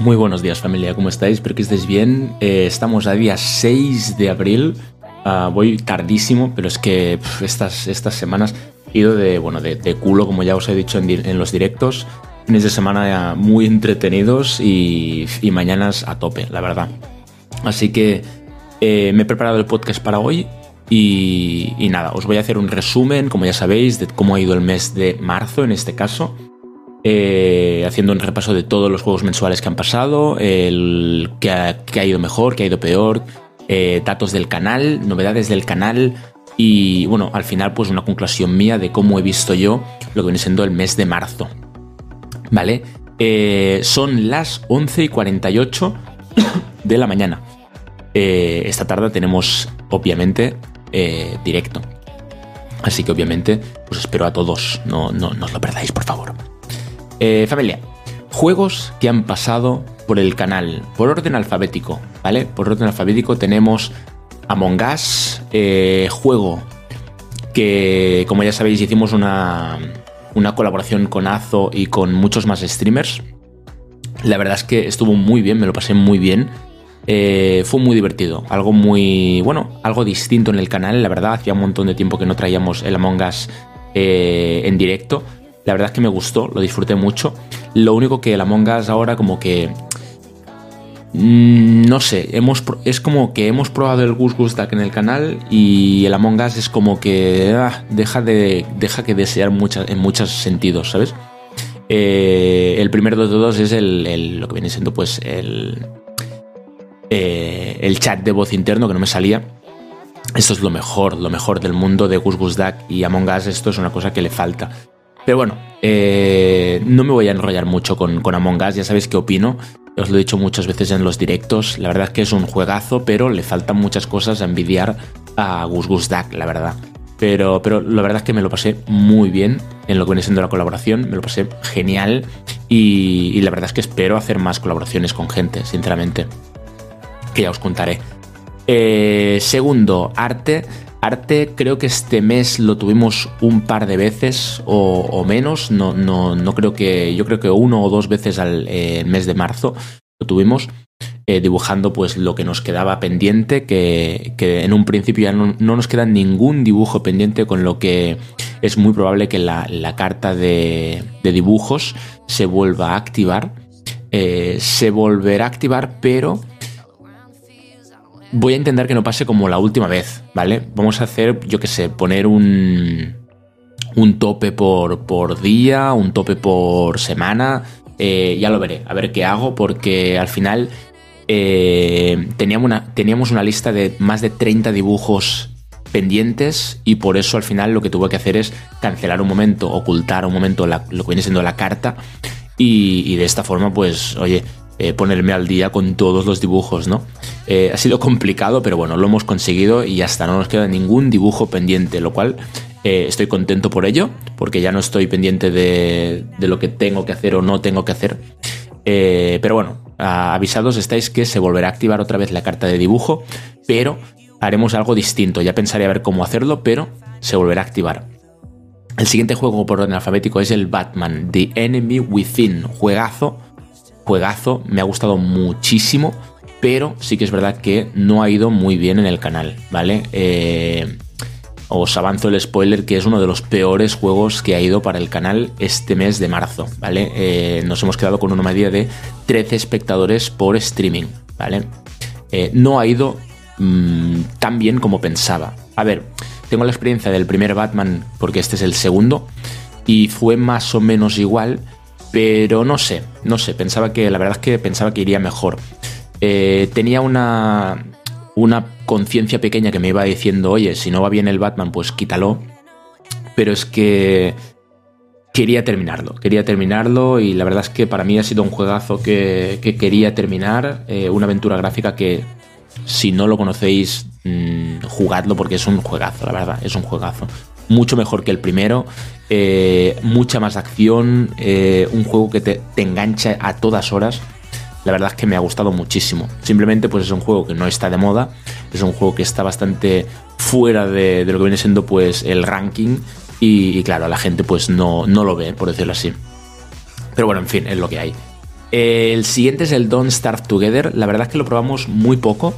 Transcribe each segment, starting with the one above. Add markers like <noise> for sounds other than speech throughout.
Muy buenos días familia, ¿cómo estáis? Espero que estéis bien. Eh, estamos a día 6 de abril. Ah, voy tardísimo, pero es que estas, estas semanas he ido de, bueno, de, culo, como ya os he dicho en, los directos. Fines de semana muy entretenidos y, y mañanas a tope, la verdad. Así que eh, me he preparado el podcast para hoy y, nada, os voy a hacer un resumen, como ya sabéis, de cómo ha ido el mes de marzo en este caso. Eh, haciendo un repaso de todos los juegos mensuales que han pasado, el que ha, ido mejor, que ha ido peor, eh, datos del canal, novedades del canal y bueno, al final pues una conclusión mía de cómo he visto yo lo que viene siendo el mes de marzo. ¿Vale? Eh, son las 11 y 48 de la mañana. esta tarde tenemos obviamente directo. Así que obviamente pues espero a todos, no, no, no os lo perdáis por favor. Eh, familia, juegos que han pasado por el canal, por orden alfabético, ¿vale? Por orden alfabético tenemos Among Us, eh, juego que, como ya sabéis, hicimos una, una colaboración con Azo y con muchos más streamers. La verdad es que estuvo muy bien, me lo pasé muy bien. Eh, fue muy divertido, algo muy, bueno, algo distinto en el canal, la verdad, hacía un montón de tiempo que no traíamos el Among Us en directo la verdad es que me gustó, lo disfruté mucho. Lo único que el Among Us ahora como que... Mm, no sé, hemos, es como que hemos probado el Gus Gus Duck en el canal y el Among Us es como que ah, deja, de, deja que desear en muchos sentidos, ¿sabes? Eh, el primero de todos es el, lo que viene siendo pues el, eh, el chat de voz interno que no me salía. Esto es lo mejor, lo mejor del mundo de Gus Gus Duck y Among Us. Esto es una cosa que le falta. Pero bueno, eh, no me voy a enrollar mucho con, con Among Us, ya sabéis qué opino. Os lo he dicho muchas veces en los directos. La verdad es que es un juegazo, pero le faltan muchas cosas a envidiar a Gus Gus Duck, la verdad. Pero, pero la verdad es que me lo pasé muy bien en lo que viene siendo la colaboración, me lo pasé genial y, la verdad es que espero hacer más colaboraciones con gente, sinceramente, que ya os contaré. Eh, segundo, arte. Arte creo que este mes lo tuvimos un par de veces o, menos, no, no, no, creo que, yo creo que uno o dos veces al eh, mes de marzo lo tuvimos. Eh, dibujando pues lo que nos quedaba pendiente, que, en un principio ya no, nos queda ningún dibujo pendiente, con lo que es muy probable que la, carta de, dibujos se vuelva a activar. Se volverá a activar, pero voy a intentar que no pase como la última vez, ¿vale? Vamos a hacer, yo qué sé, poner un, un tope por, por día, un tope por semana. Eh, ya lo veré, a ver qué hago, porque al final eh, teníamos, una, teníamos una lista de más de 30 dibujos pendientes y por eso al final lo que tuve que hacer es cancelar un momento, ocultar un momento lo que viene siendo la carta y, y de esta forma pues oye, eh, ponerme al día con todos los dibujos, ¿no? Eh, ha sido complicado, pero bueno, lo hemos conseguido y hasta no nos queda ningún dibujo pendiente, lo cual eh, estoy contento por ello, porque ya no estoy pendiente de, lo que tengo que hacer o no tengo que hacer. pero bueno, avisados estáis que se volverá a activar otra vez la carta de dibujo, pero haremos algo distinto. Ya pensaré a ver cómo hacerlo, pero se volverá a activar. El siguiente juego por orden alfabético es el Batman The Enemy Within, juegazo juegazo, me ha gustado muchísimo, pero sí que es verdad que no ha ido muy bien en el canal, ¿vale? Eh, os avanzo el spoiler que es uno de los peores juegos que ha ido para el canal este mes de marzo, ¿vale? Eh, nos hemos quedado con una media de 13 espectadores por streaming, ¿vale? Eh, no ha ido mm, tan bien como pensaba. A ver, tengo la experiencia del primer Batman porque este es el segundo y fue más o menos igual, pero no sé, no sé, pensaba que, la verdad es que pensaba que iría mejor. Eh, tenía una, una conciencia pequeña que me iba diciendo, oye, si no va bien el Batman, pues quítalo. Pero es que quería terminarlo, quería terminarlo y la verdad es que para mí ha sido un juegazo que, quería terminar, eh, una aventura gráfica que si no lo conocéis, mm, jugadlo porque es un juegazo, la verdad, es un juegazo mucho mejor que el primero, eh, mucha más acción, eh, un juego que te, engancha a todas horas. La verdad es que me ha gustado muchísimo. Simplemente pues es un juego que no está de moda, es un juego que está bastante fuera de, lo que viene siendo pues el ranking Y, claro, la gente pues no, no lo ve, por decirlo así. Pero bueno, en fin, es lo que hay. El siguiente es el Don't Starve Together. La verdad es que lo probamos muy poco.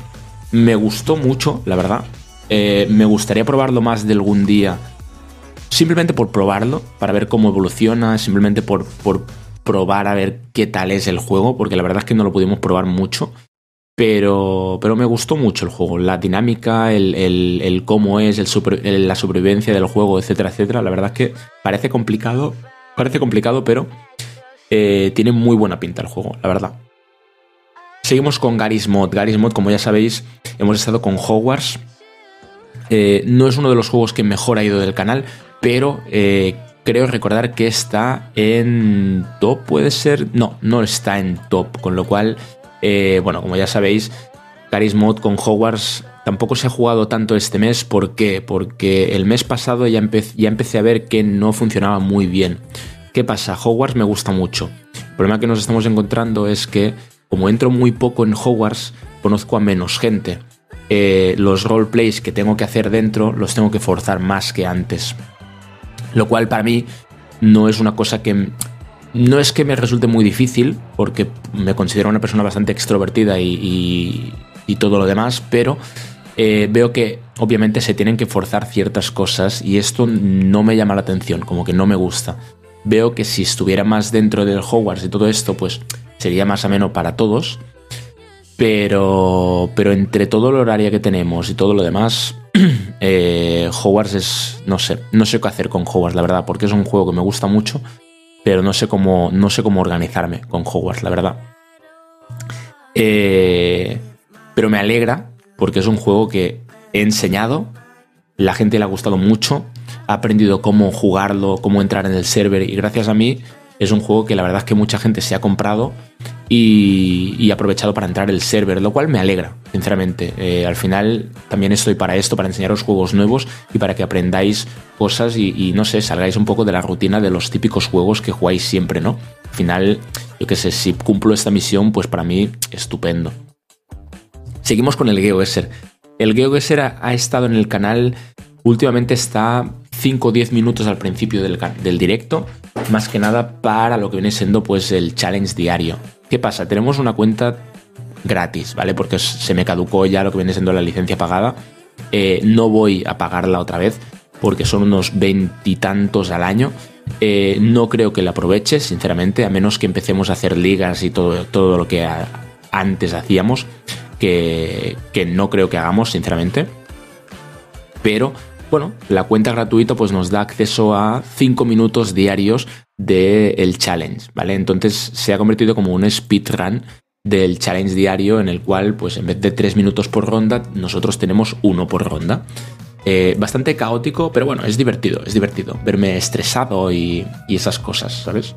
Me gustó mucho, la verdad. Eh, me gustaría probarlo más de algún día. Simplemente por probarlo, para ver cómo evoluciona, simplemente por, por probar a ver qué tal es el juego, porque la verdad es que no lo pudimos probar mucho. Pero, pero me gustó mucho el juego, la dinámica, el, cómo es, el la supervivencia del juego, etcétera, etcétera. La verdad es que parece complicado, parece complicado, pero eh, tiene muy buena pinta el juego, la verdad. Seguimos con Garry's Mod. Garry's Mod, como ya sabéis, hemos estado con Hogwarts. Eh, no es uno de los juegos que mejor ha ido del canal, pero eh, creo recordar que está en top, puede ser. No, no está en top, con lo cual eh, bueno, como ya sabéis, Caris Mod con Hogwarts tampoco se ha jugado tanto este mes. ¿Por qué? Porque el mes pasado ya, empecé a ver que no funcionaba muy bien. ¿Qué pasa? Hogwarts me gusta mucho. El problema que nos estamos encontrando es que, como entro muy poco en Hogwarts, conozco a menos gente. Eh, los roleplays que tengo que hacer dentro los tengo que forzar más que antes. Lo cual para mí no es una cosa que no es que me resulte muy difícil, porque me considero una persona bastante extrovertida y, todo lo demás, pero eh, veo que obviamente se tienen que forzar ciertas cosas y esto no me llama la atención, como que no me gusta. Veo que si estuviera más dentro del Hogwarts y todo esto, pues sería más ameno para todos. Pero, pero entre todo el horario que tenemos y todo lo demás, <clears throat> eh, Hogwarts es, no sé, no sé qué hacer con Hogwarts, la verdad, porque es un juego que me gusta mucho pero no sé cómo, no sé cómo organizarme con Hogwarts, la verdad. Eh, pero me alegra porque es un juego que he enseñado, la gente le ha gustado mucho, ha aprendido cómo jugarlo, cómo entrar en el server y gracias a mí es un juego que la verdad es que mucha gente se ha comprado y, ha aprovechado para entrar el server, lo cual me alegra, sinceramente. Eh, al final también estoy para esto, para enseñaros juegos nuevos y para que aprendáis cosas y, no sé, salgáis un poco de la rutina de los típicos juegos que jugáis siempre, ¿no? Al final, yo qué sé, si cumplo esta misión, pues para mí, estupendo. Seguimos con el GeoGuessr. El GeoGuessr ha, estado en el canal, últimamente está 5 o 10 minutos al principio del directo más que nada para lo que viene siendo pues el challenge diario. ¿Qué pasa? Tenemos una cuenta gratis, ¿vale? Porque se me caducó ya lo que viene siendo la licencia pagada. Eh, no voy a pagarla otra vez porque son unos veintitantos al año. Eh, no creo que la aproveche, sinceramente, a menos que empecemos a hacer ligas y todo, todo lo que antes hacíamos, que, que no creo que hagamos, sinceramente. Pero bueno, la cuenta gratuita pues nos da acceso a 5 minutos diarios del challenge, ¿vale? Entonces se ha convertido como un speedrun del challenge diario en el cual pues en vez de 3 minutos por ronda nosotros tenemos uno por ronda. Eh, bastante caótico, pero bueno, es divertido, es divertido verme estresado y, esas cosas, ¿sabes?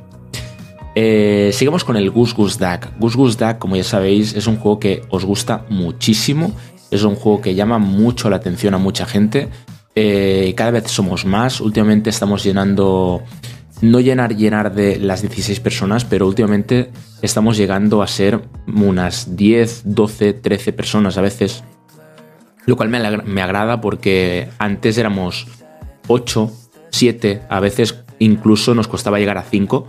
Eh, sigamos con el Goose Goose Duck. Goose Goose Duck, como ya sabéis, es un juego que os gusta muchísimo. Es un juego que llama mucho la atención a mucha gente. Eh, cada vez somos más. Últimamente estamos llenando, no llenar, llenar de las 16 personas, pero últimamente estamos llegando a ser unas 10, 12, 13 personas a veces. Lo cual me, agrada porque antes éramos 8, 7, a veces incluso nos costaba llegar a 5.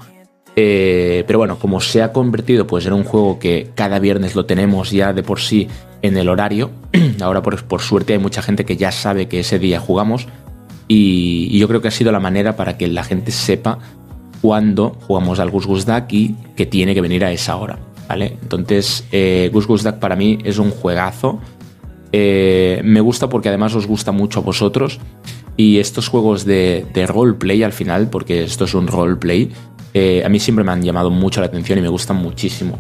Eh, pero bueno, como se ha convertido pues en un juego que cada viernes lo tenemos ya de por sí en el horario. <clears throat> Ahora, por, suerte, hay mucha gente que ya sabe que ese día jugamos. Y, yo creo que ha sido la manera para que la gente sepa cuándo jugamos al Gus Gus Duck y que tiene que venir a esa hora. ¿vale? Entonces, eh, Gus Gus Duck para mí es un juegazo. Eh, me gusta porque además os gusta mucho a vosotros. Y estos juegos de, roleplay al final, porque esto es un roleplay, eh, a mí siempre me han llamado mucho la atención y me gustan muchísimo.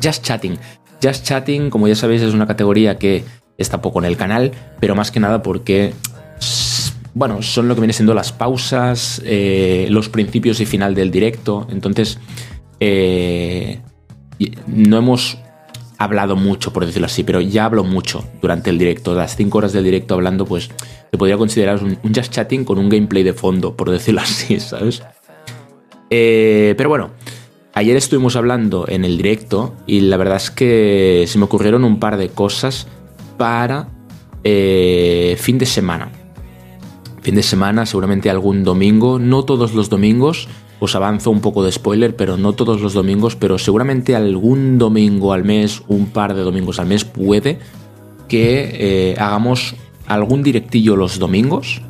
Just Chatting. Just Chatting, como ya sabéis, es una categoría que está poco en el canal, pero más que nada porque, bueno, son lo que viene siendo las pausas, eh, los principios y final del directo. Entonces, eh, no hemos hablado mucho, por decirlo así, pero ya hablo mucho durante el directo. Las 5 horas del directo hablando, pues se podría considerar un, just chatting con un gameplay de fondo, por decirlo <laughs> así, ¿sabes? Eh, pero bueno, Ayer estuvimos hablando en el directo y la verdad es que se me ocurrieron un par de cosas para eh, fin de semana. fin de semana, seguramente algún domingo, no todos los domingos, os avanzo un poco de spoiler, pero no todos los domingos, pero seguramente algún domingo al mes, un par de domingos al mes, puede que eh, hagamos algún directillo los domingos.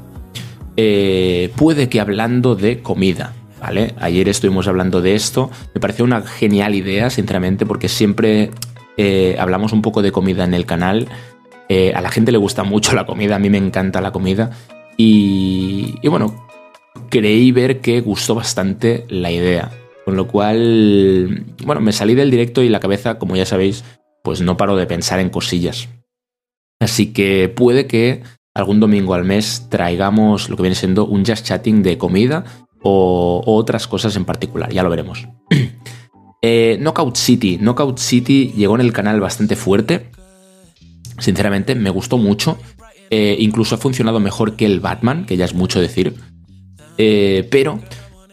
Eh, puede que hablando de comida, ¿vale? Ayer estuvimos hablando de esto, me pareció una genial idea, sinceramente, porque siempre eh, hablamos un poco de comida en el canal. a la gente le gusta mucho la comida, a mí me encanta la comida. Y, y bueno, creí ver que gustó bastante la idea. Con lo cual, bueno, me salí del directo y la cabeza, como ya sabéis, pues no paro de pensar en cosillas. Así que puede que algún domingo al mes traigamos lo que viene siendo un just chatting de comida o, otras cosas en particular, ya lo veremos. <clears throat> eh, Knockout City. Knockout City llegó en el canal bastante fuerte. Sinceramente, me gustó mucho. Eh, incluso ha funcionado mejor que el Batman, que ya es mucho decir. Eh, pero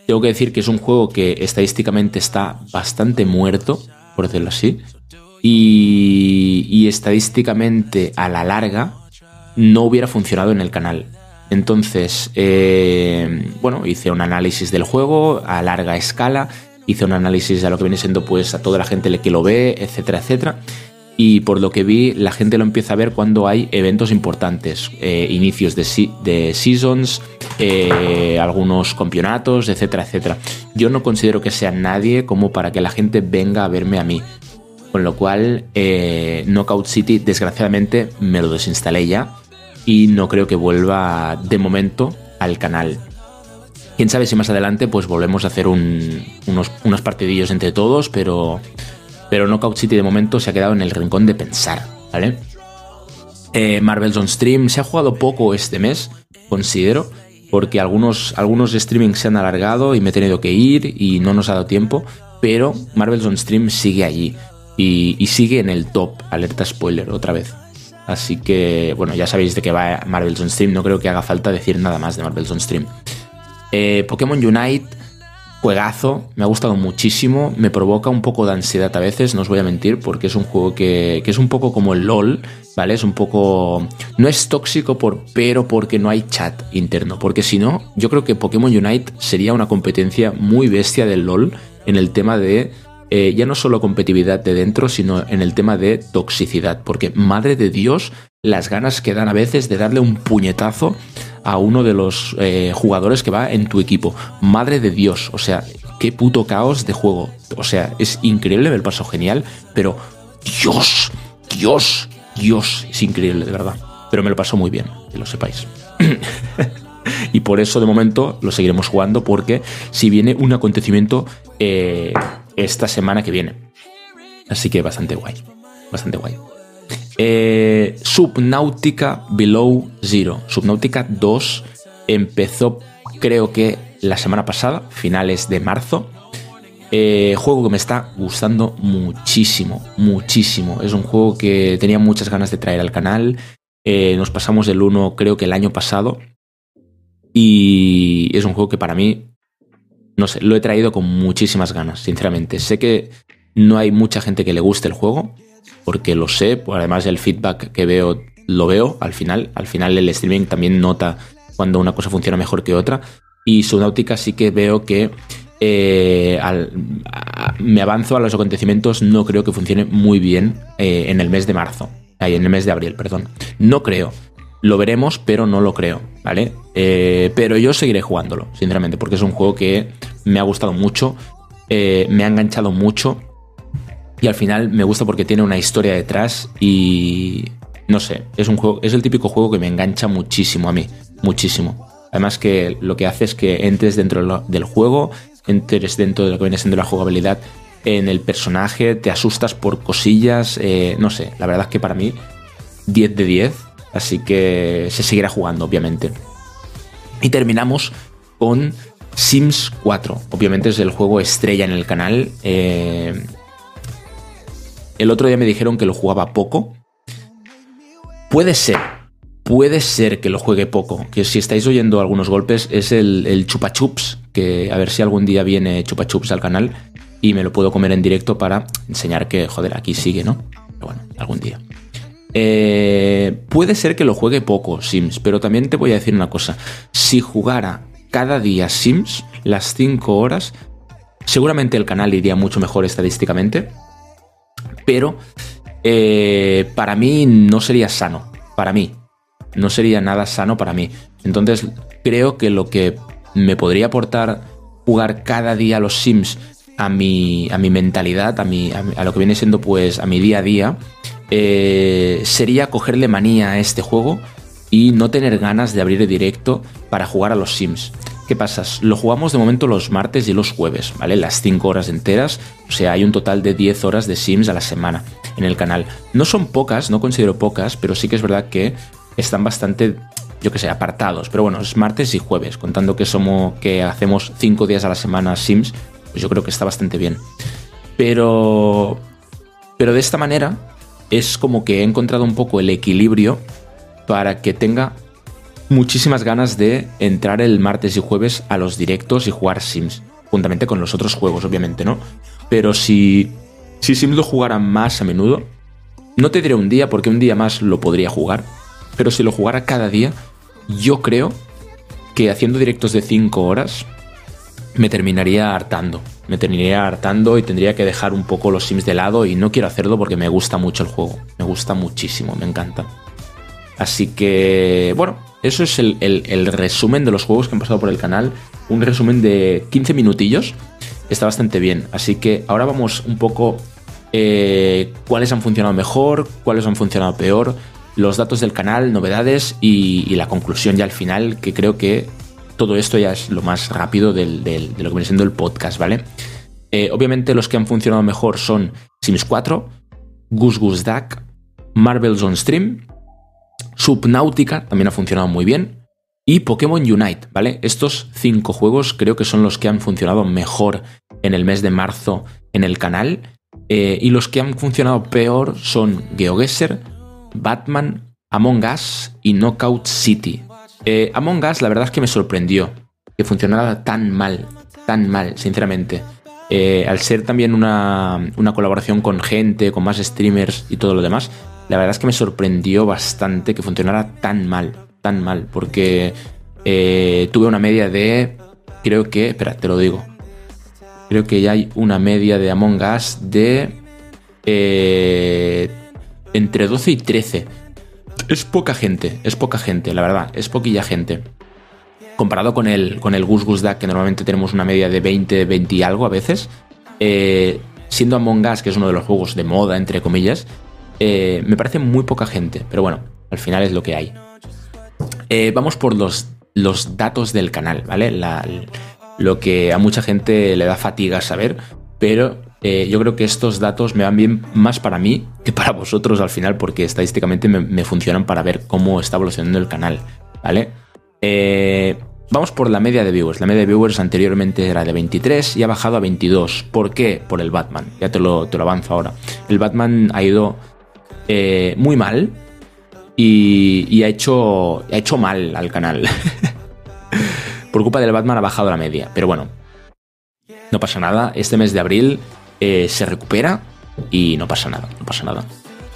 tengo que decir que es un juego que estadísticamente está bastante muerto, por decirlo así. Y, estadísticamente a la larga no hubiera funcionado en el canal. Entonces, eh, bueno, hice un análisis del juego a larga escala, hice un análisis de lo que viene siendo pues a toda la gente que lo ve, etcétera, etcétera y por lo que vi la gente lo empieza a ver cuando hay eventos importantes, eh, inicios de, de seasons, eh, algunos campeonatos, etcétera, etcétera. Yo no considero que sea nadie como para que la gente venga a verme a mí. Con lo cual, eh, Knockout City, desgraciadamente, me lo desinstalé ya y no creo que vuelva de momento al canal. Quién sabe si más adelante pues volvemos a hacer unos, unos partidillos entre todos, pero pero Knockout City de momento se ha quedado en el rincón de pensar, ¿vale? Eh, Marvel's on Stream se ha jugado poco este mes, considero, porque algunos, algunos streamings se han alargado y me he tenido que ir y no nos ha dado tiempo, pero Marvel's on Stream sigue allí y, sigue en el top, alerta spoiler otra vez. Así que, bueno, ya sabéis de qué va Marvel's on Stream, no creo que haga falta decir nada más de Marvel's on Stream. Eh, Pokémon Unite Juegazo, me ha gustado muchísimo, me provoca un poco de ansiedad a veces, no os voy a mentir, porque es un juego que, es un poco como el LOL, ¿vale? Es un poco... No es tóxico, por, pero porque no hay chat interno, porque si no, yo creo que Pokémon Unite sería una competencia muy bestia del LOL en el tema de... Eh, ya no solo competitividad de dentro, sino en el tema de toxicidad, porque madre de Dios, las ganas que dan a veces de darle un puñetazo a uno de los eh, jugadores que va en tu equipo. Madre de Dios, o sea, qué puto caos de juego. O sea, es increíble, me paso genial, pero Dios, Dios, Dios, es increíble, de verdad. Pero me lo paso muy bien, que lo sepáis. <laughs> y por eso de momento lo seguiremos jugando porque si viene un acontecimiento eh, esta semana que viene. Así que bastante guay, bastante guay. Eh, Subnautica Below Zero. Subnautica 2 empezó creo que la semana pasada, finales de marzo. Eh, juego que me está gustando muchísimo, muchísimo. Es un juego que tenía muchas ganas de traer al canal. Eh, nos pasamos el 1 creo que el año pasado. Y es un juego que para mí, no sé, lo he traído con muchísimas ganas, sinceramente. Sé que no hay mucha gente que le guste el juego porque lo sé, además el feedback que veo lo veo al final, al final el streaming también nota cuando una cosa funciona mejor que otra y Subnautica sí que veo que eh, me avanzo a los acontecimientos, no creo que funcione muy bien eh, en el mes de marzo, en el mes de abril, perdón. No creo. Lo veremos, pero no lo creo, ¿vale? Eh, pero yo seguiré jugándolo, sinceramente, porque es un juego que me ha gustado mucho, me ha enganchado mucho y al final me gusta porque tiene una historia detrás y no sé, es un juego, es el típico juego que me engancha muchísimo a mí, muchísimo. Además que lo que hace es que entres dentro del juego, entres dentro de lo que viene siendo la jugabilidad en el personaje, te asustas por cosillas, eh, no sé, la verdad es que para mí 10 de 10, así que se seguirá jugando, obviamente. Y terminamos con Sims 4, obviamente es el juego estrella en el canal. Eh, el otro día me dijeron que lo jugaba poco. Puede ser, puede ser que lo juegue poco. Que si estáis oyendo algunos golpes es el, el chupa chups, que a ver si algún día viene chupa chups al canal y me lo puedo comer en directo para enseñar que, joder, aquí sigue, ¿no? Pero bueno, algún día. Eh, puede ser que lo juegue poco Sims, pero también te voy a decir una cosa. Si jugara cada día Sims, las 5 horas, seguramente el canal iría mucho mejor estadísticamente, pero eh, para mí no sería sano. Para mí. No sería nada sano para mí. Entonces creo que lo que me podría aportar jugar cada día los Sims a mi, a mi mentalidad, a, mi, a, lo que viene siendo pues a mi día a día, eh, sería cogerle manía a este juego y no tener ganas de abrir el directo para jugar a los Sims. ¿Qué pasa? Lo jugamos de momento los martes y los jueves, ¿vale? Las 5 horas enteras, o sea, hay un total de 10 horas de Sims a la semana en el canal. No son pocas, no considero pocas, pero sí que es verdad que están bastante, yo que sé, apartados. Pero bueno, es martes y jueves, contando que somos, que hacemos 5 días a la semana Sims, pues yo creo que está bastante bien. Pero, pero de esta manera es como que he encontrado un poco el equilibrio para que tenga muchísimas ganas de entrar el martes y jueves a los directos y jugar Sims, juntamente con los otros juegos, obviamente, ¿no? Pero si, si Sims lo jugara más a menudo, no te diré un día, porque un día más lo podría jugar, pero si lo jugara cada día, yo creo que haciendo directos de 5 horas me terminaría hartando. Me terminaría hartando y tendría que dejar un poco los Sims de lado y no quiero hacerlo porque me gusta mucho el juego. Me gusta muchísimo, me encanta. Así que, bueno, eso es el, resumen de los juegos que han pasado por el canal. Un resumen de 15 minutillos. Está bastante bien. Así que ahora vamos un poco eh, cuáles han funcionado mejor, cuáles han funcionado peor, los datos del canal, novedades y, la conclusión ya al final, que creo que todo esto ya es lo más rápido de lo que viene siendo el podcast, ¿vale? Eh, obviamente los que han funcionado mejor son Sims 4, Goose Goose Duck, Marvel's on Stream, Subnautica también ha funcionado muy bien. Y Pokémon Unite, ¿vale? Estos cinco juegos creo que son los que han funcionado mejor en el mes de marzo en el canal. Eh, y los que han funcionado peor son GeoGuessr, Batman, Among Us y Knockout City. Eh, Among Us la verdad es que me sorprendió que funcionara tan mal, tan mal, sinceramente. Eh, al ser también una, una, colaboración con gente, con más streamers y todo lo demás, la verdad es que me sorprendió bastante que funcionara tan mal, tan mal, porque eh, tuve una media de, creo que, espera, te lo digo, creo que ya hay una media de Among Us de eh, entre 12 y 13. Es poca gente, es poca gente, la verdad, es poquilla gente. Comparado con el, con el Gus Gus Duck, que normalmente tenemos una media de 20, 20 y algo a veces, eh, siendo Among Us, que es uno de los juegos de moda, entre comillas, eh, me parece muy poca gente, pero bueno, al final es lo que hay. Eh, vamos por los, los, datos del canal, ¿vale? lo que a mucha gente le da fatiga saber, pero yo creo que estos datos me van bien más para mí que para vosotros al final, porque estadísticamente me, funcionan para ver cómo está evolucionando el canal, ¿vale? Vamos por la media de viewers. La media de viewers anteriormente era de 23 y ha bajado a 22. ¿Por qué? Por el Batman. Ya te lo, avanzo ahora. El Batman ha ido eh, muy mal y, ha, hecho, ha hecho mal al canal. <laughs> Por culpa del Batman ha bajado la media, pero bueno, no pasa nada. Este mes de abril eh, se recupera y no pasa nada, no pasa nada.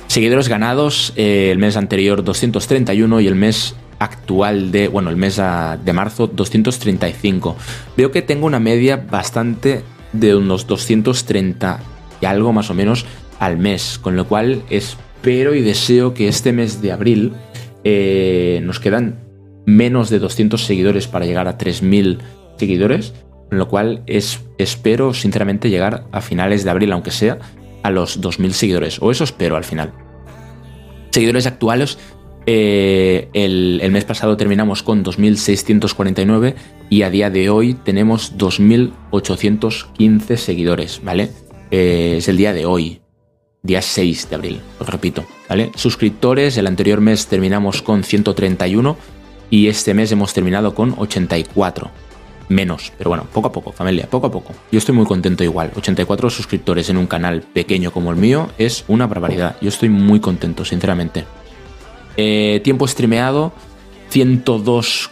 Seguidores ganados, eh, el mes anterior 231 y el mes actual de, bueno, el mes de marzo 235. Veo que tengo una media bastante de unos 230 y algo más o menos al mes, con lo cual es pero y deseo que este mes de abril eh, nos quedan menos de 200 seguidores para llegar a 3.000 seguidores, con lo cual es, espero sinceramente llegar a finales de abril, aunque sea, a los 2.000 seguidores, o eso espero al final. Seguidores actuales, eh, el, mes pasado terminamos con 2.649 y a día de hoy tenemos 2.815 seguidores, ¿vale? Eh, es el día de hoy, día 6 de abril, os repito, ¿vale? Suscriptores, el anterior mes terminamos con 131 y este mes hemos terminado con 84. Menos, pero bueno, poco a poco, familia, poco a poco. Yo estoy muy contento igual. 84 suscriptores en un canal pequeño como el mío es una barbaridad. Yo estoy muy contento, sinceramente. Eh, tiempo streameado, 102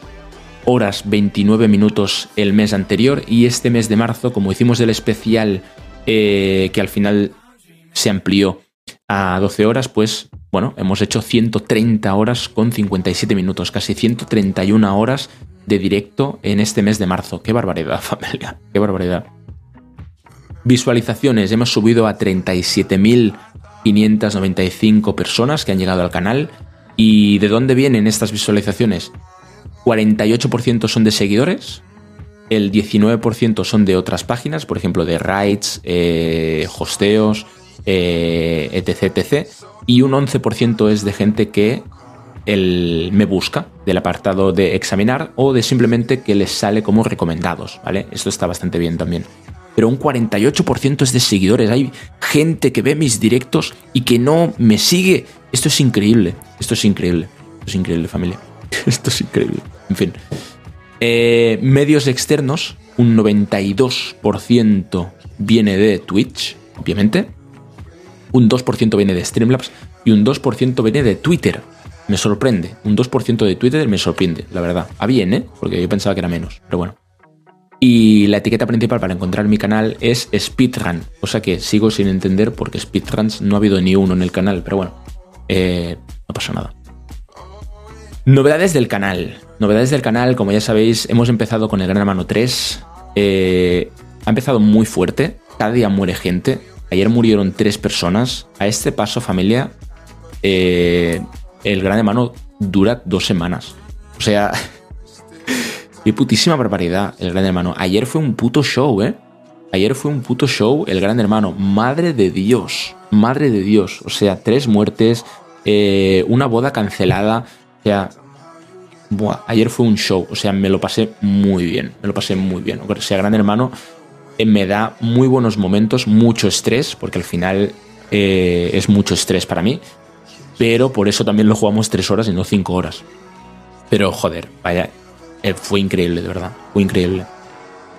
horas 29 minutos el mes anterior y este mes de marzo, como hicimos el especial eh, que al final se amplió a 12 horas, pues bueno, hemos hecho 130 horas con 57 minutos, casi 131 horas de directo en este mes de marzo. Qué barbaridad, <laughs> familia, qué barbaridad. Visualizaciones, hemos subido a 37.595 personas que han llegado al canal. ¿Y de dónde vienen estas visualizaciones? 48% son de seguidores, el 19% son de otras páginas, por ejemplo, de rights, eh, hosteos, eh, etc, etc. Y un 11% es de gente que el me busca del apartado de examinar o de simplemente que les sale como recomendados, ¿vale? Esto está bastante bien también. Pero un 48% es de seguidores. Hay gente que ve mis directos y que no me sigue. Esto es increíble. Esto es increíble. Esto es increíble, familia. <laughs> Esto es increíble. En fin. Eh, medios externos, un 92% viene de Twitch, obviamente. Un 2% viene de Streamlabs y un 2% viene de Twitter. Me sorprende. Un 2% de Twitter me sorprende, la verdad. A bien, ¿eh? Porque yo pensaba que era menos, pero bueno. Y la etiqueta principal para encontrar mi canal es Speedrun, cosa que sigo sin entender porque Speedruns no ha habido ni uno en el canal, pero bueno, eh, no pasa nada. Novedades del canal. Novedades del canal, como ya sabéis, hemos empezado con el Gran Hermano 3. Eh, ha empezado muy fuerte. Cada día muere gente. Ayer murieron tres personas. A este paso, familia, eh, el Gran Hermano dura dos semanas. O sea, <laughs> qué putísima barbaridad el Gran Hermano. Ayer fue un puto show, ¿eh? Ayer fue un puto show el Gran Hermano. Madre de Dios. Madre de Dios. O sea, tres muertes, eh, una boda cancelada o sea, ayer fue un show, o sea, me lo pasé muy bien, me lo pasé muy bien. O sea, Gran Hermano eh, me da muy buenos momentos, mucho estrés, porque al final eh, es mucho estrés para mí, pero por eso también lo jugamos tres horas y no cinco horas. Pero joder, vaya, eh, fue increíble, de verdad, fue increíble.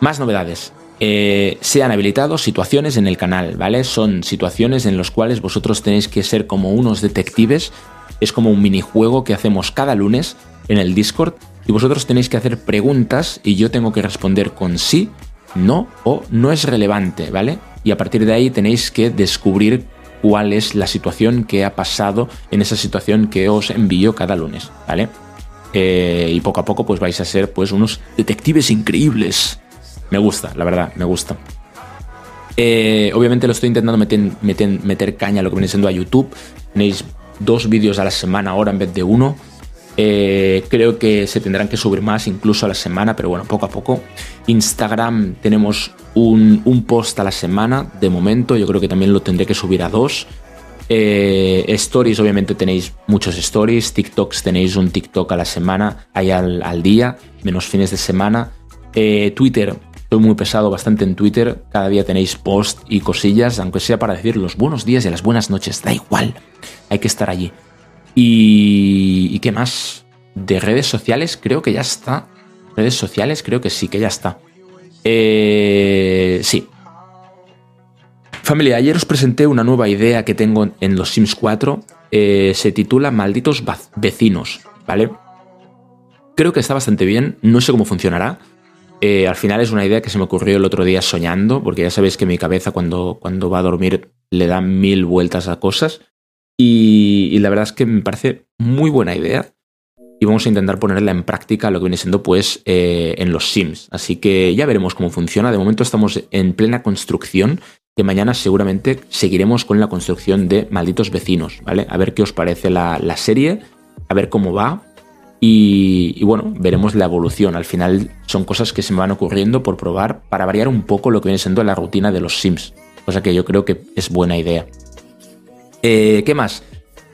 Más novedades. se han habilitado situaciones en el canal, ¿vale? Son situaciones en las cuales vosotros tenéis que ser como unos detectives es como un minijuego que hacemos cada lunes en el Discord y vosotros tenéis que hacer preguntas y yo tengo que responder con sí, no o no es relevante, ¿vale? Y a partir de ahí tenéis que descubrir cuál es la situación que ha pasado en esa situación que os envío cada lunes, ¿vale? Eh, y poco a poco pues vais a ser pues unos detectives increíbles. Me gusta, la verdad, me gusta. Eh, obviamente lo estoy intentando meter, meter, meter, caña a lo que viene siendo a YouTube. Tenéis dos vídeos a la semana ahora en vez de uno. Eh, creo que se tendrán que subir más incluso a la semana, pero bueno, poco a poco. Instagram tenemos un, post a la semana de momento, yo creo que también lo tendré que subir a dos. Eh, stories, obviamente tenéis muchos stories. TikToks tenéis un TikTok a la semana, ahí al, día, menos fines de semana. Eh, Twitter, soy muy pesado bastante en Twitter. Cada día tenéis post y cosillas, aunque sea para decir los buenos días y las buenas noches, da igual hay que estar allí. Y, qué más? De redes sociales, creo que ya está. Redes sociales, creo que sí, que ya está. Eh, sí. Familia, ayer os presenté una nueva idea que tengo en los Sims 4. Eh, se titula Malditos Vecinos, ¿vale? Creo que está bastante bien. No sé cómo funcionará. Eh, al final es una idea que se me ocurrió el otro día soñando, porque ya sabéis que mi cabeza cuando, cuando va a dormir le da mil vueltas a cosas. Y, la verdad es que me parece muy buena idea. Y vamos a intentar ponerla en práctica lo que viene siendo pues eh, en los Sims. Así que ya veremos cómo funciona. De momento estamos en plena construcción. Que mañana seguramente seguiremos con la construcción de Malditos Vecinos, ¿vale? A ver qué os parece la, serie, a ver cómo va. Y, y, bueno, veremos la evolución. Al final son cosas que se me van ocurriendo por probar para variar un poco lo que viene siendo la rutina de los Sims. Cosa que yo creo que es buena idea. Eh, ¿Qué más?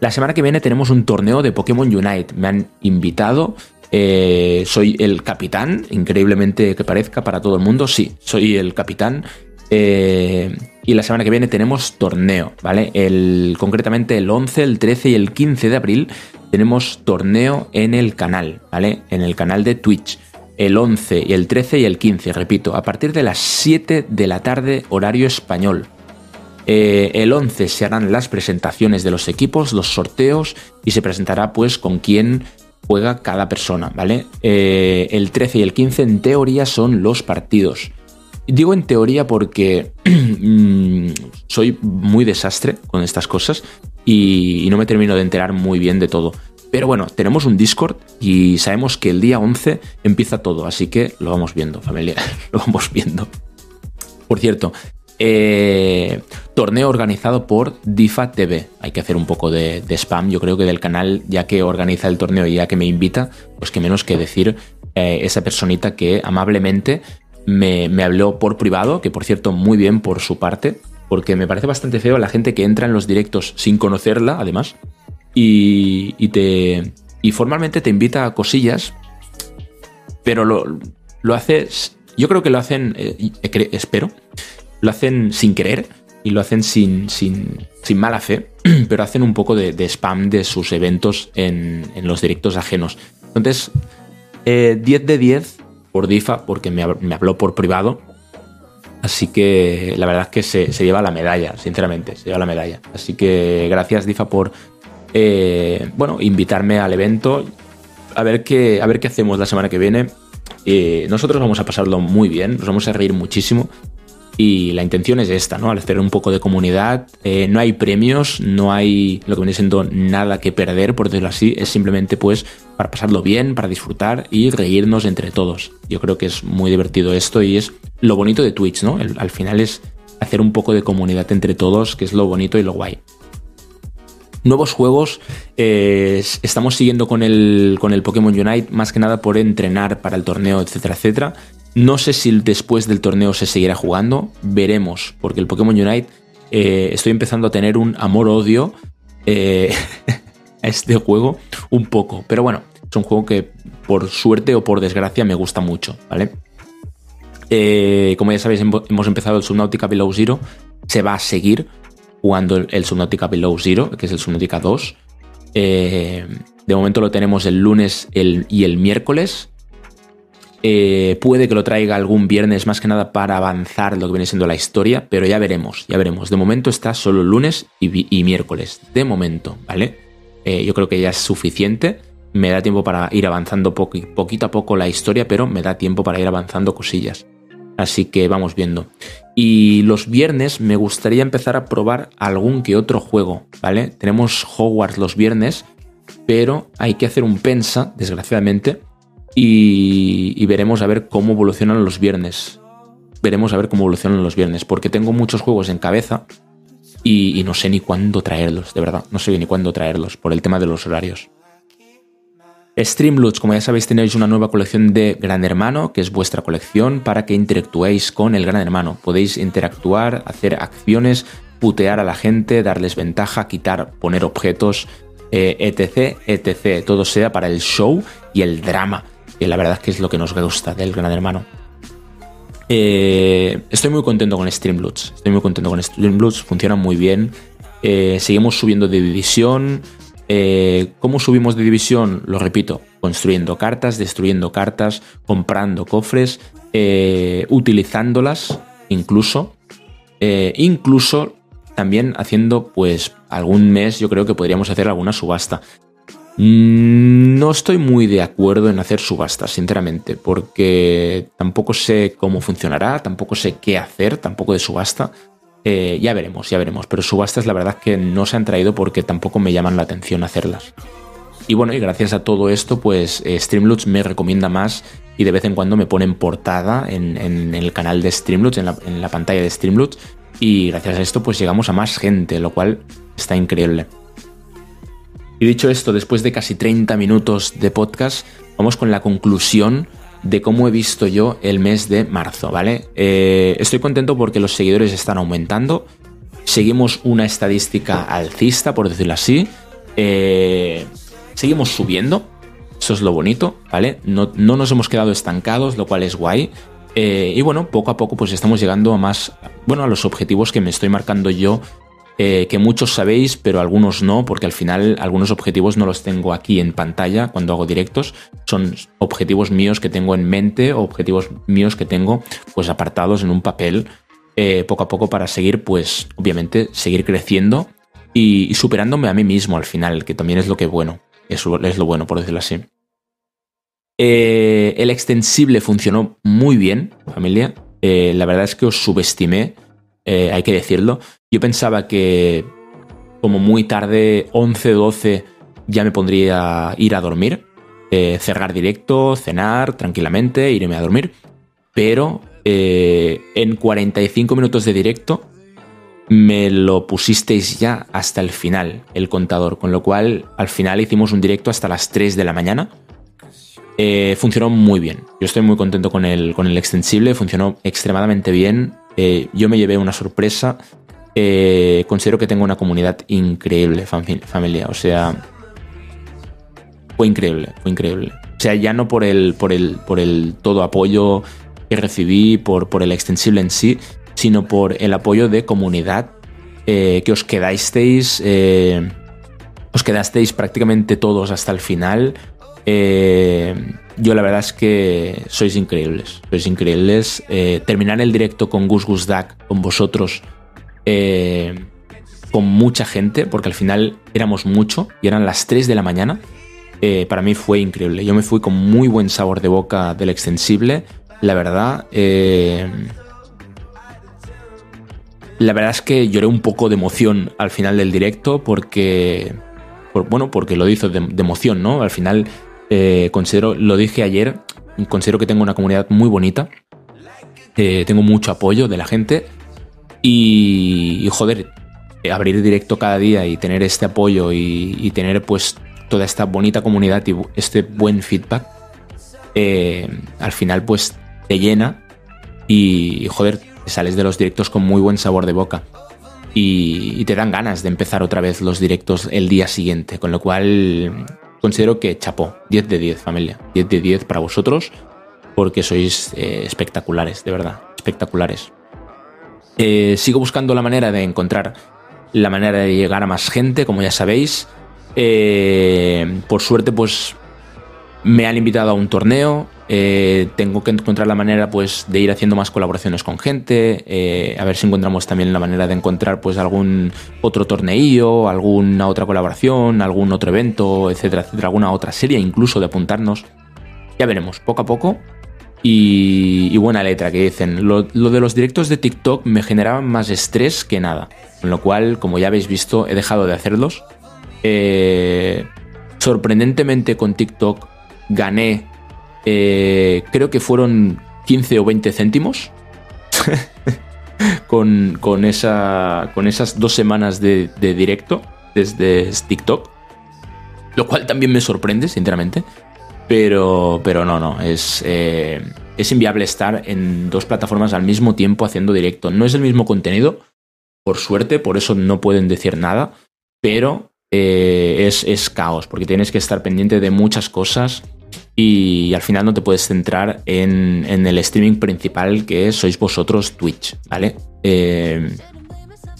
La semana que viene tenemos un torneo de Pokémon Unite. Me han invitado. Eh, soy el capitán, increíblemente que parezca para todo el mundo. Sí, soy el capitán. Eh, y la semana que viene tenemos torneo, ¿vale? El, concretamente el 11, el 13 y el 15 de abril tenemos torneo en el canal, ¿vale? En el canal de Twitch. El 11 y el 13 y el 15, repito, a partir de las 7 de la tarde horario español. Eh, el 11 se harán las presentaciones de los equipos, los sorteos y se presentará pues con quién juega cada persona, ¿vale? Eh, el 13 y el 15 en teoría son los partidos. Digo en teoría porque <clears throat> mm, soy muy desastre con estas cosas. y, no me termino de enterar muy bien de todo. Pero bueno, tenemos un Discord y sabemos que el día 11 empieza todo, así que lo vamos viendo, familia, <laughs> lo vamos viendo. Por cierto, eh, torneo organizado por Difa TV. Hay que hacer un poco de, spam, yo creo que del canal, ya que organiza el torneo y ya que me invita, pues que menos que decir eh, esa personita que amablemente me, habló por privado, que por cierto, muy bien por su parte, porque me parece bastante feo la gente que entra en los directos sin conocerla, además, y, y te. Y formalmente te invita a cosillas, pero lo, lo haces. Yo creo que lo hacen, eh, espero, lo hacen sin querer y lo hacen sin, sin, sin mala fe, <clears throat> pero hacen un poco de, spam de sus eventos en, los directos ajenos. Entonces, 10 eh, de 10 por Difa, porque me, habló por privado. Así que la verdad es que se, lleva la medalla, sinceramente, se lleva la medalla. Así que gracias Difa por, eh, bueno, invitarme al evento. A ver qué, a ver qué hacemos la semana que viene. Eh, nosotros vamos a pasarlo muy bien, nos vamos a reír muchísimo. Y la intención es esta, ¿no? Al hacer un poco de comunidad, eh, no hay premios, no hay lo que viene siendo nada que perder, por decirlo así, es simplemente pues para pasarlo bien, para disfrutar y reírnos entre todos. Yo creo que es muy divertido esto y es lo bonito de Twitch, ¿no? al final es hacer un poco de comunidad entre todos, que es lo bonito y lo guay. Nuevos juegos, eh, estamos siguiendo con el, con el Pokémon Unite, más que nada por entrenar para el torneo, etcétera, etcétera. No sé si después del torneo se seguirá jugando, veremos, porque el Pokémon Unite eh, estoy empezando a tener un amor-odio eh, <laughs> a este juego un poco. Pero bueno, es un juego que por suerte o por desgracia me gusta mucho, ¿vale? Eh, como ya sabéis, hemos empezado el Subnautica Below Zero. Se va a seguir jugando el Subnautica Below Zero, que es el Subnautica 2. de momento lo tenemos el lunes y el miércoles. Eh, puede que lo traiga algún viernes más que nada para avanzar lo que viene siendo la historia, pero ya veremos, ya veremos. De momento está solo lunes y, miércoles. De momento, ¿vale? Eh, yo creo que ya es suficiente. Me da tiempo para ir avanzando poquito a poco la historia, pero me da tiempo para ir avanzando cosillas. Así que vamos viendo. Y los viernes me gustaría empezar a probar algún que otro juego, ¿vale? Tenemos Hogwarts los viernes, pero hay que hacer un pensa, desgraciadamente, y, veremos a ver cómo evolucionan los viernes. Veremos a ver cómo evolucionan los viernes, porque tengo muchos juegos en cabeza y, no sé ni cuándo traerlos, de verdad, no sé ni cuándo traerlos por el tema de los horarios. Streamloots, como ya sabéis, tenéis una nueva colección de Gran Hermano, que es vuestra colección para que interactuéis con el Gran Hermano. Podéis interactuar, hacer acciones, putear a la gente, darles ventaja, quitar, poner objetos, eh, etc, etc. Todo sea para el show y el drama y la verdad es que es lo que nos gusta del Gran Hermano. Eh, estoy muy contento con Streamloots. Estoy muy contento con Streamloots. Funciona muy bien. Eh, seguimos subiendo de división. Eh, ¿Cómo subimos de división? Lo repito, construyendo cartas, destruyendo cartas, comprando cofres, utilizándolas incluso. incluso también haciendo, pues, algún mes yo creo que podríamos hacer alguna subasta. Mm, no estoy muy de acuerdo en hacer subastas, sinceramente, porque tampoco sé cómo funcionará, tampoco sé qué hacer, tampoco de subasta. Eh, ya veremos, ya veremos, pero subastas la verdad que no se han traído porque tampoco me llaman la atención hacerlas. Y bueno, y gracias a todo esto, pues eh, Streamloots me recomienda más y de vez en cuando me pone en portada en, el canal de Streamloots, en la, pantalla de Streamloots, y gracias a esto pues llegamos a más gente, lo cual está increíble. Y dicho esto, después de casi 30 minutos de podcast, vamos con la conclusión de cómo he visto yo el mes de marzo, ¿vale? Eh, estoy contento porque los seguidores están aumentando. Seguimos una estadística alcista, por decirlo así. Eh, seguimos subiendo. Eso es lo bonito, ¿vale? No, nos hemos quedado estancados, lo cual es guay. Eh, y bueno, poco a poco pues estamos llegando a más, bueno, a los objetivos que me estoy marcando yo eh, que muchos sabéis, pero algunos no, porque al final algunos objetivos no los tengo aquí en pantalla cuando hago directos. Son objetivos míos que tengo en mente objetivos míos que tengo pues apartados en un papel eh, poco a poco para seguir, pues obviamente, seguir creciendo y, superándome a mí mismo al final, que también es lo que bueno. Eso es lo bueno, por decirlo así. Eh, el extensible funcionó muy bien, familia. la verdad es que os subestimé, hay que decirlo. Yo pensaba que como muy tarde, 11, 12, ya me pondría a ir a dormir, eh, cerrar directo, cenar tranquilamente, irme a dormir. Pero eh, en 45 minutos de directo me lo pusisteis ya hasta el final, el contador, con lo cual al final hicimos un directo hasta las 3 de la mañana. Eh, funcionó muy bien. Yo estoy muy contento con el, con el extensible, funcionó extremadamente bien. Yo me llevé una sorpresa. considero que tengo una comunidad increíble, familia. O sea, fue increíble, fue increíble. O sea, ya no por el, por el, por el todo apoyo que recibí, por, por el extensible en sí, sino por el apoyo de comunidad eh, que os quedasteis, eh, os quedasteis prácticamente todos hasta el final. Eh, yo la verdad es que sois increíbles, sois increíbles. terminar el directo con Gus Gus Duck, con vosotros, con mucha gente, porque al final éramos mucho y eran las 3 de la mañana. Eh, para mí fue increíble. Yo me fui con muy buen sabor de boca del extensible. La verdad, eh, la verdad es que lloré un poco de emoción al final del directo porque, bueno, porque lo hizo de, emoción, ¿no? Al final eh, considero, lo dije ayer, considero que tengo una comunidad muy bonita. tengo mucho apoyo de la gente y, joder, abrir directo cada día y tener este apoyo y, y tener pues toda esta bonita comunidad y este buen feedback, eh, al final pues te llena y, joder, sales de los directos con muy buen sabor de boca. Y, te dan ganas de empezar otra vez los directos el día siguiente. Con lo cual considero que chapó, 10 de 10 familia, 10 de 10 para vosotros, porque sois eh, espectaculares, de verdad, espectaculares. Eh, sigo buscando la manera de encontrar la manera de llegar a más gente, como ya sabéis. Eh, por suerte, pues me han invitado a un torneo. Eh, tengo que encontrar la manera pues, de ir haciendo más colaboraciones con gente. Eh, a ver si encontramos también la manera de encontrar pues, algún otro torneillo, alguna otra colaboración, algún otro evento, etcétera, etcétera, alguna otra serie, incluso de apuntarnos. Ya veremos, poco a poco. Y, buena letra que dicen. Lo, lo, de los directos de TikTok me generaban más estrés que nada. Con lo cual, como ya habéis visto, he dejado de hacerlos eh, sorprendentemente con TikTok gané, eh, creo que fueron 15 o 20 céntimos. <laughs> con, con, esa, con esas dos semanas de, directo desde TikTok. Lo cual también me sorprende, sinceramente. Pero, pero no, no. Es, eh, es inviable estar en dos plataformas al mismo tiempo haciendo directo. No es el mismo contenido, por suerte, por eso no pueden decir nada. Pero eh, es, caos, porque tienes que estar pendiente de muchas cosas y, al final no te puedes centrar en, el streaming principal que sois vosotros Twitch, ¿vale? Eh,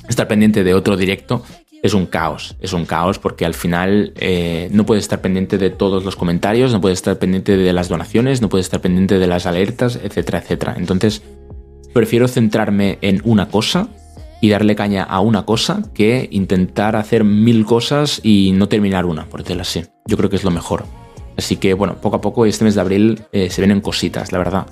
estar pendiente de otro directo es un caos, es un caos porque al final eh, no puedes estar pendiente de todos los comentarios, no puedes estar pendiente de las donaciones, no puedes estar pendiente de las alertas, etcétera, etcétera. Entonces, prefiero centrarme en una cosa y darle caña a una cosa que intentar hacer mil cosas y no terminar una, por decirlo así. Yo creo que es lo mejor. Así que bueno, poco a poco este mes de abril eh, se vienen cositas, la verdad.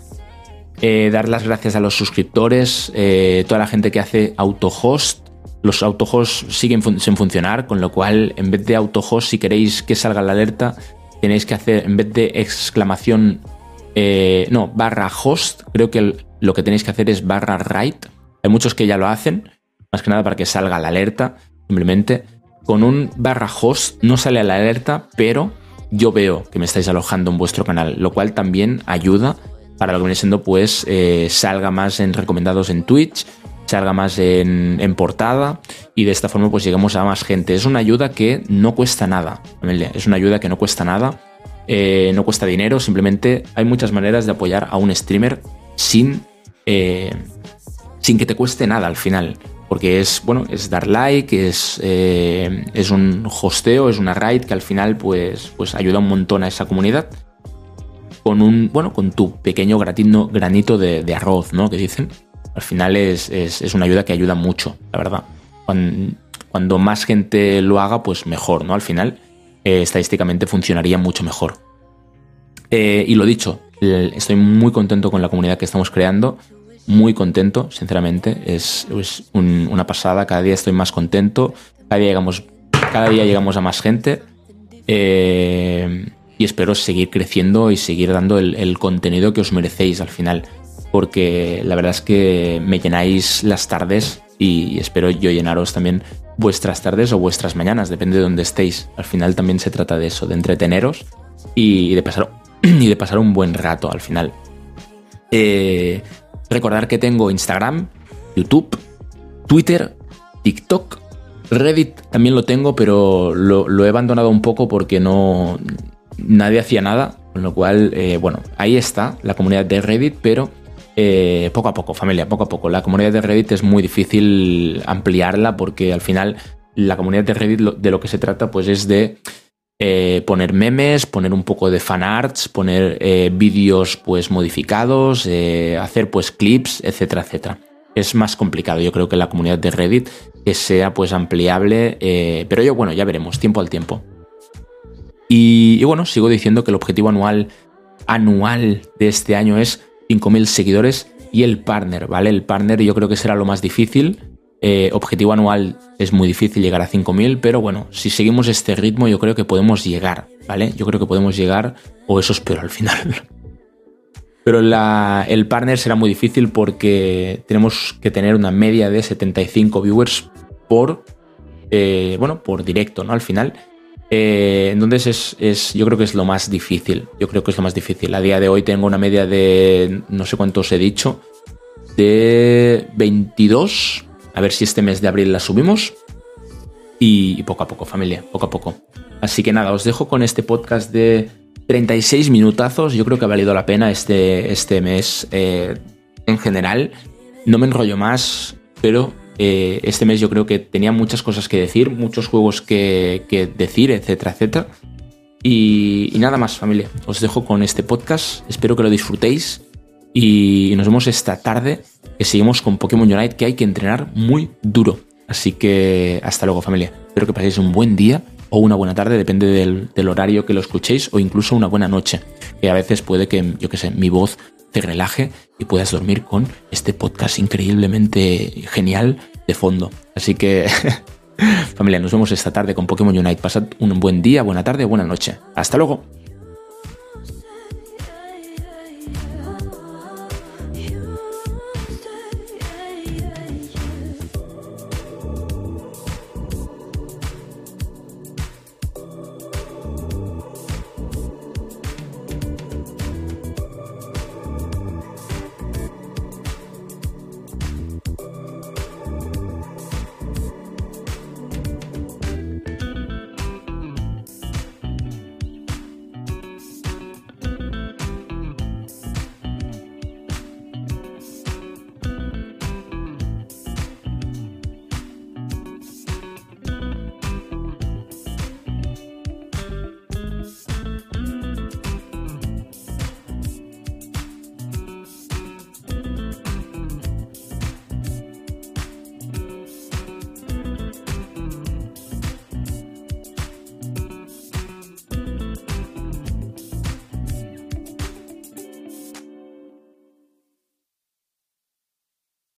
Eh, dar las gracias a los suscriptores, eh, toda la gente que hace autohost. Los autohost siguen sin funcionar, con lo cual en vez de autohost, si queréis que salga la alerta, tenéis que hacer, en vez de exclamación, no, barra host, creo que lo que tenéis que hacer es barra write. Hay muchos que ya lo hacen, más que nada para que salga la alerta, simplemente. Con un barra host no sale la alerta, pero yo veo que me estáis alojando en vuestro canal, lo cual también ayuda para lo que viene siendo, pues, eh, salga más en recomendados en Twitch, salga más en, portada y de esta forma pues llegamos a más gente. Es una ayuda que no cuesta nada, es una ayuda que no cuesta nada, eh, no cuesta dinero, simplemente hay muchas maneras de apoyar a un streamer sin, eh, sin que te cueste nada al final porque es, bueno, es dar like, es, eh, es un hosteo, es una raid que al final pues, pues ayuda un montón a esa comunidad con un, bueno, con tu pequeño granito, granito de, arroz, ¿no? Que dicen. Al final es, una ayuda que ayuda mucho, la verdad. Cuando, más gente lo haga, pues mejor, ¿no? Al final, eh, estadísticamente funcionaría mucho mejor. Eh, y lo dicho, estoy muy contento con la comunidad que estamos creando muy contento, sinceramente. Es, una pasada, cada día estoy más contento, cada día llegamos, cada día llegamos a más gente. Eh, y espero seguir creciendo y seguir dando el, contenido que os merecéis al final. Porque la verdad es que me llenáis las tardes y espero yo llenaros también vuestras tardes o vuestras mañanas, depende de dónde estéis. Al final también se trata de eso, de entreteneros y de pasar, <clears throat> y de pasar un buen rato al final. Eh, recordar que tengo Instagram, YouTube, Twitter, TikTok, Reddit también lo tengo, pero lo, he abandonado un poco porque no nadie hacía nada, con lo cual, eh, bueno, ahí está la comunidad de Reddit, pero eh, poco a poco, familia, poco a poco. La comunidad de Reddit es muy difícil ampliarla porque al final la comunidad de Reddit de lo que se trata pues es de eh, poner memes, poner un poco de fanarts, poner eh, vídeos pues modificados, hacer pues clips, etcétera, etcétera. Es más complicado, yo creo que la comunidad de Reddit que sea pues ampliable, pero yo bueno, ya veremos, tiempo al tiempo. Y, y bueno, sigo diciendo que el objetivo anual anual de este año es 5.000 seguidores y el partner, ¿vale? El partner yo creo que será lo más difícil. Eh, objetivo anual es muy difícil llegar a 5.000, pero bueno, si seguimos este ritmo yo creo que podemos llegar, ¿vale? Yo creo que podemos llegar, o eso espero al final. <laughs> Pero el partner será muy difícil porque tenemos que tener una media de 75 viewers por, eh, bueno, por directo, ¿no? Al final. Eh, entonces es, yo creo que es lo más difícil. Yo creo que es lo más difícil. A día de hoy tengo una media de, no sé cuántos he dicho, de 22. A ver si este mes de abril la subimos. Y, poco a poco, familia, poco a poco. Así que nada, os dejo con este podcast de 36 minutazos. Yo creo que ha valido la pena este, este mes eh, en general. No me enrollo más, pero eh, este mes yo creo que tenía muchas cosas que decir, muchos juegos que, decir, etcétera, etcétera. Y, nada más, familia. Os dejo con este podcast. Espero que lo disfrutéis. Y nos vemos esta tarde que seguimos con Pokémon Unite, que hay que entrenar muy duro. Así que hasta luego, familia. Espero que paséis un buen día o una buena tarde, depende del, horario que lo escuchéis, o incluso una buena noche. Que a veces puede que, yo que sé, mi voz te relaje y puedas dormir con este podcast increíblemente genial de fondo. Así que, <laughs> familia, nos vemos esta tarde con Pokémon Unite. Pasad un buen día, buena tarde, buena noche. Hasta luego.